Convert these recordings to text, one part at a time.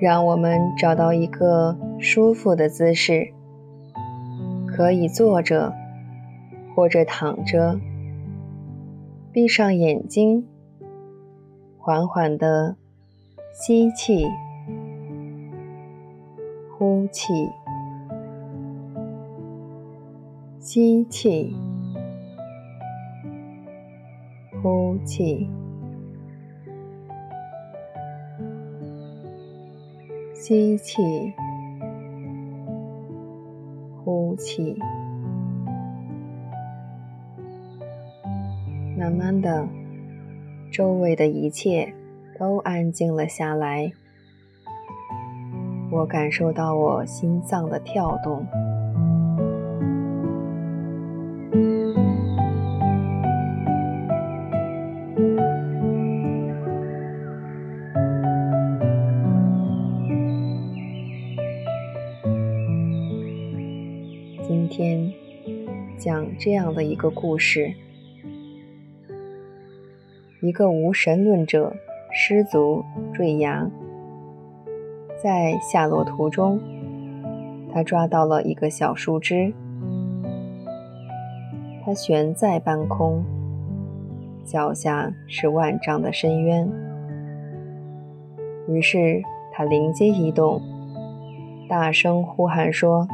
让我们找到一个舒服的姿势，可以坐着或者躺着，闭上眼睛，缓缓的吸气、呼气、吸气、呼气。吸气，呼气，慢慢的，周围的一切都安静了下来。我感受到我心脏的跳动。讲这样的一个故事：一个无神论者失足坠崖，在下落途中，他抓到了一个小树枝，他悬在半空，脚下是万丈的深渊。于是他灵机一动，大声呼喊说。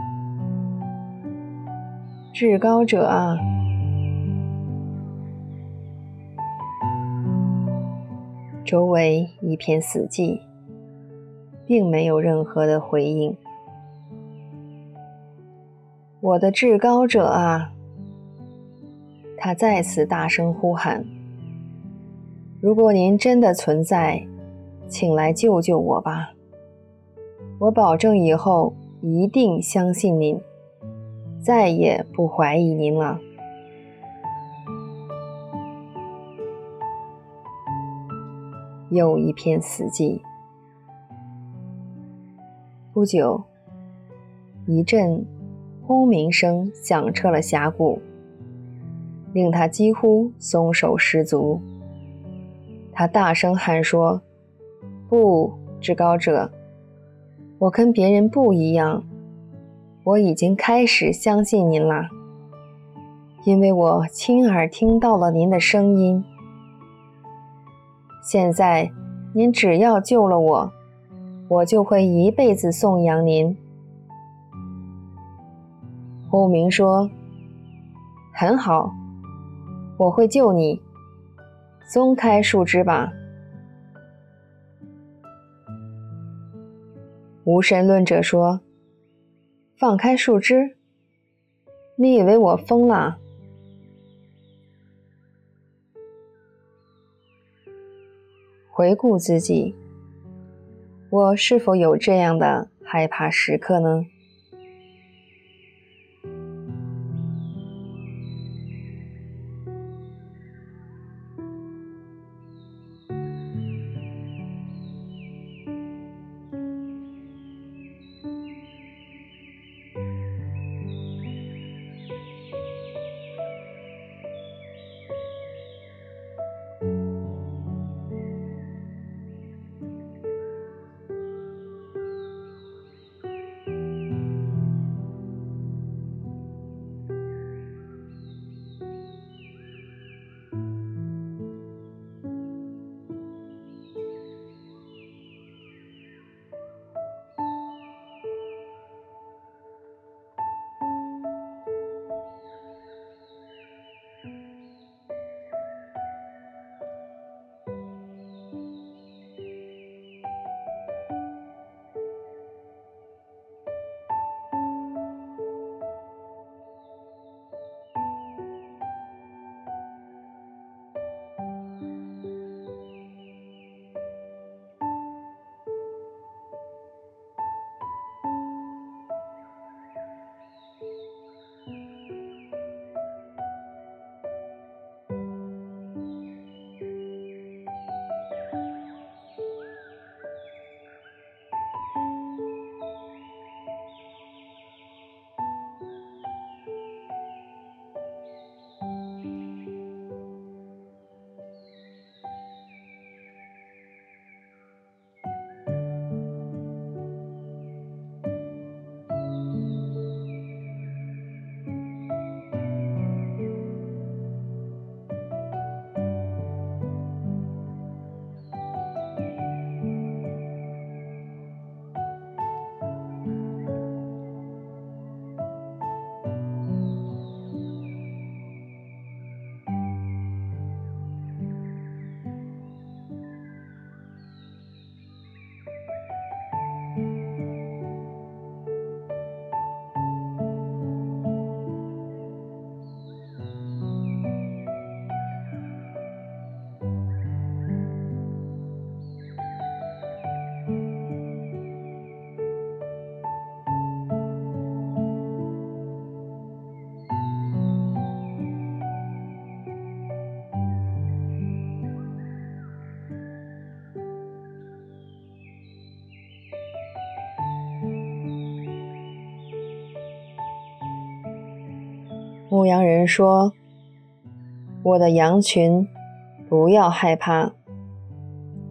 至高者啊！周围一片死寂，并没有任何的回应。我的至高者啊！他再次大声呼喊：“如果您真的存在，请来救救我吧！我保证以后一定相信您。”再也不怀疑您了。又一片死寂。不久，一阵轰鸣声响彻了峡谷，令他几乎松手失足。他大声喊说：“不，至高者，我跟别人不一样。”我已经开始相信您了，因为我亲耳听到了您的声音。现在，您只要救了我，我就会一辈子颂扬您。轰鸣说：“很好，我会救你。松开树枝吧。”无神论者说。放开树枝！你以为我疯了？回顾自己，我是否有这样的害怕时刻呢？牧羊人说：“我的羊群，不要害怕，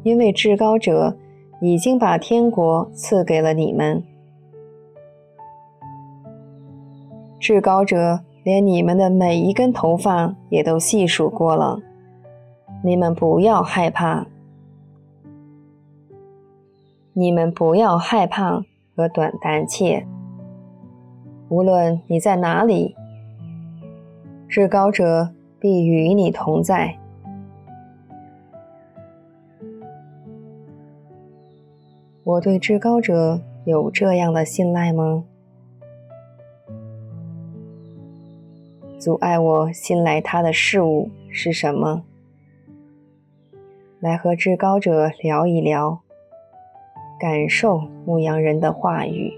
因为至高者已经把天国赐给了你们。至高者连你们的每一根头发也都细数过了，你们不要害怕。”你们不要害怕和短胆怯，无论你在哪里，至高者必与你同在。我对至高者有这样的信赖吗？阻碍我信赖他的事物是什么？来和至高者聊一聊。感受牧羊人的话语。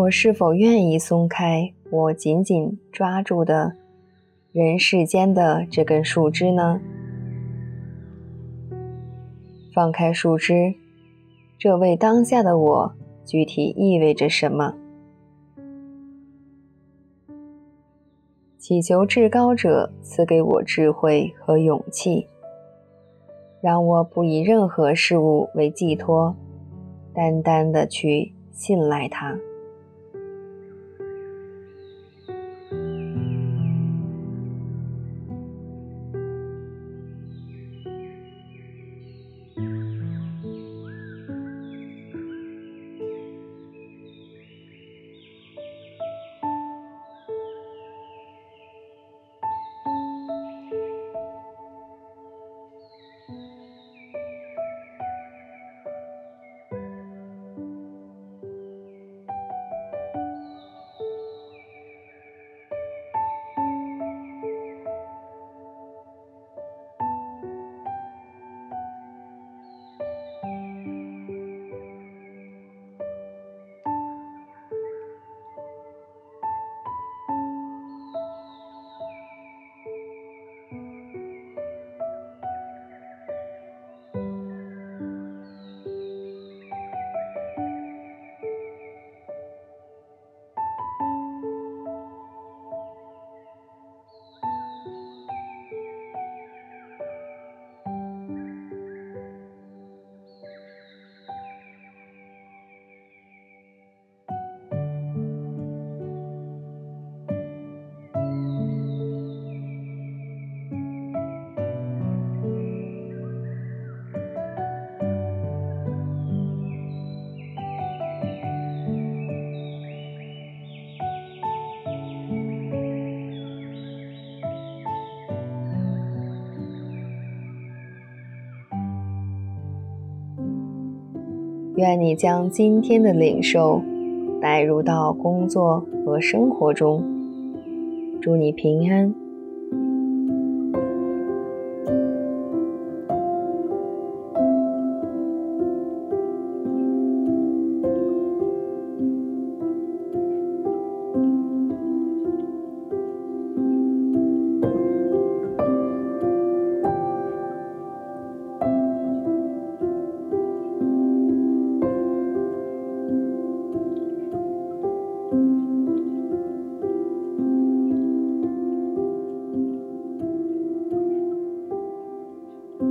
我是否愿意松开我紧紧抓住的人世间的这根树枝呢？放开树枝，这为当下的我具体意味着什么？祈求至高者赐给我智慧和勇气，让我不以任何事物为寄托，单单的去信赖他。愿你将今天的领受带入到工作和生活中。祝你平安。